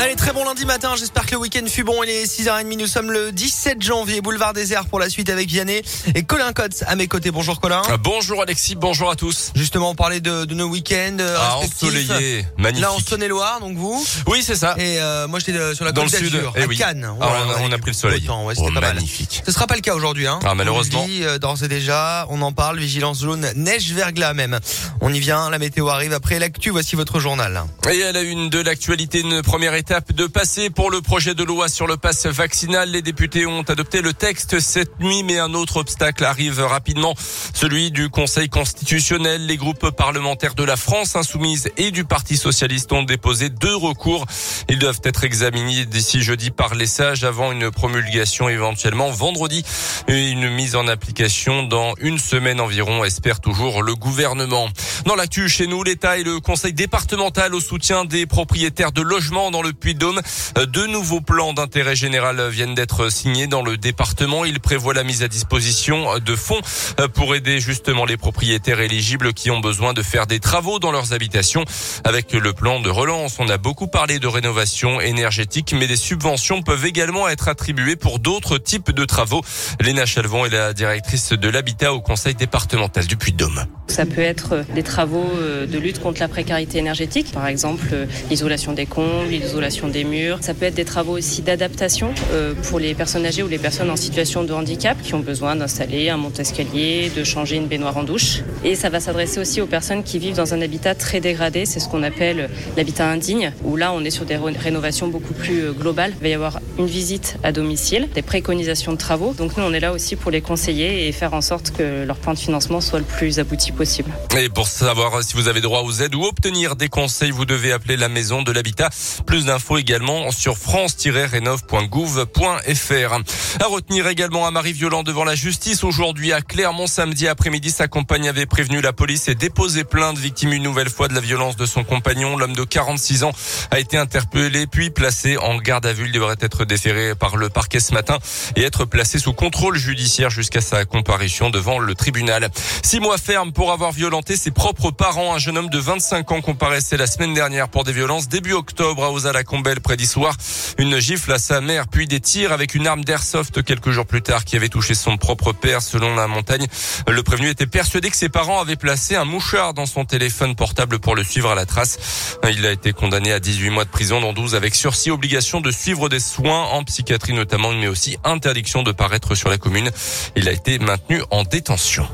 Allez, très bon lundi matin. J'espère que le week-end fut bon. Il est 6h30. Nous sommes le 17 janvier, boulevard désert pour la suite avec Vianney et Colin Cotte à mes côtés. Bonjour Colin. Ah, bonjour Alexis, bonjour à tous. Justement, on parlait de, de nos week-ends euh, Ah, respectifs. ensoleillé, magnifique. Là, en Saône-et-Loire, donc vous. Oui, c'est ça. Et euh, moi, j'étais euh, sur la Dans côte le sud. d'Azur, Eh à oui. Cannes. Ah, Voilà, on a- on a eu pris le soleil. temps, ouais, c'était Oh, pas mal. magnifique. Ce sera pas le cas aujourd'hui. Hein. Ah, malheureusement. On le dit, euh, d'ores et déjà, on en parle. Vigilance jaune, neige verglas même. On y vient. La météo arrive après l'actu. Voici votre journal. Et à la une de l'actualité, une première étape de passé pour le projet de loi sur le pass vaccinal. Les députés ont adopté le texte cette nuit, mais un autre obstacle arrive rapidement, celui du Conseil constitutionnel. Les groupes parlementaires de la France insoumise et du Parti socialiste ont déposé deux recours. Ils doivent être examinés d'ici jeudi par les sages avant une promulgation éventuellement vendredi et une mise en application dans une semaine environ, espère toujours le gouvernement. Dans l'actu chez nous, l'État et le Conseil départemental au soutien des propriétaires de logements dans le Puy-de-Dôme. Euh, Deux nouveaux plans d'intérêt général viennent d'être signés dans le département. Ils prévoient la mise à disposition de fonds euh, pour aider justement les propriétaires éligibles qui ont besoin de faire des travaux dans leurs habitations. Avec le plan de relance, on a beaucoup parlé de rénovation énergétique, mais des subventions peuvent également être attribuées pour d'autres types de travaux. Léna Chalvon est la directrice de l'habitat au Conseil départemental du Puy-de-Dôme. Ça peut être des travaux euh, de lutte contre la précarité énergétique, par exemple euh, l'isolation des combles, l'isolation des murs. Ça peut être des travaux aussi d'adaptation euh, pour les personnes âgées ou les personnes en situation de handicap qui ont besoin d'installer un monte-escalier, de changer une baignoire en douche. Et ça va s'adresser aussi aux personnes qui vivent dans un habitat très dégradé, c'est ce qu'on appelle l'habitat indigne, où là on est sur des ré- rénovations beaucoup plus euh, globales. Il va y avoir une visite à domicile, des préconisations de travaux. Donc nous on est là aussi pour les conseiller et faire en sorte que leur plan de financement soit le plus abouti possible. Et pour savoir si vous avez droit aux aides ou obtenir des conseils, vous devez appeler la maison de l'habitat. Plus d'infos également sur france-rénov.gouv.fr. À retenir également un mari violent devant la justice aujourd'hui à Clermont samedi après-midi. Sa compagne avait prévenu la police et déposé plainte victime une nouvelle fois de la violence de son compagnon. L'homme de 46 ans a été interpellé puis placé en garde à vue. Il devrait être déféré par le parquet ce matin et être placé sous contrôle judiciaire jusqu'à sa comparution devant le tribunal. Six mois ferme pour avoir violenté ses propres parents. Un jeune homme de 25 ans comparaissait la semaine dernière pour des violences début octobre à Ozala-Combel près d'Issoire. Une gifle à sa mère puis des tirs avec une arme d'airsoft quelques jours plus tard qui avait touché son propre père selon la montagne. Le prévenu était persuadé que ses parents avaient placé un mouchard dans son téléphone portable pour le suivre à la trace. Il a été condamné à 18 mois de prison dont 12 avec sursis, obligation de suivre des soins en psychiatrie notamment mais aussi interdiction de paraître sur la commune. Il a été maintenu en détention.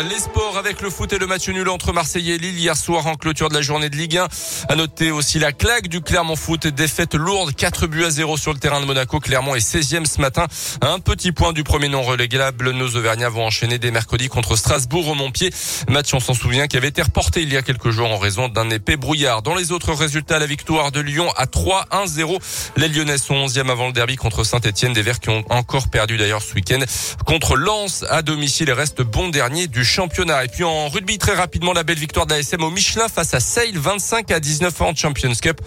Les sports avec le foot et le match nul entre Marseille et Lille hier soir en clôture de la journée de Ligue 1. À noter aussi la claque du Clermont Foot, défaite lourde, 4 buts à 0 sur le terrain de Monaco. Clermont est 16e ce matin. Un petit point du premier non relégable, nos Auvergnats vont enchaîner dès mercredi contre Strasbourg au Montpied. Match, on s'en souvient, qui avait été reporté il y a quelques jours en raison d'un épais brouillard. Dans les autres résultats, la victoire de Lyon à 3-1-0. Les Lyonnais sont 11e avant le derby contre Saint-Etienne. Des Verts qui ont encore perdu d'ailleurs ce week-end contre Lens à domicile et reste bon dernier du championnat. Et puis en rugby, très rapidement, la belle victoire de l'ASM au Michelin face à Sale, 25 à 19 en Champions Cup.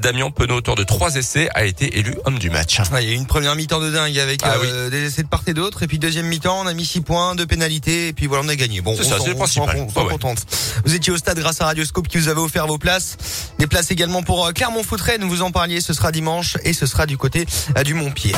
Damien Penaud, auteur de trois essais, a été élu homme du match. Ah, il y a eu une première mi-temps de dingue avec Ah euh, des essais de part et d'autre. Et puis deuxième mi-temps, on a mis 6 points, de pénalités. Et puis voilà, on a gagné. Bon, C'est on ça, c'est on principal. on Ouais, ouais. contente. Vous étiez au stade grâce à Radioscope qui vous avait offert vos places. Des places également pour euh, Clermont Foot Rennes, vous en parliez. Ce sera dimanche et ce sera du côté euh, du Montpied.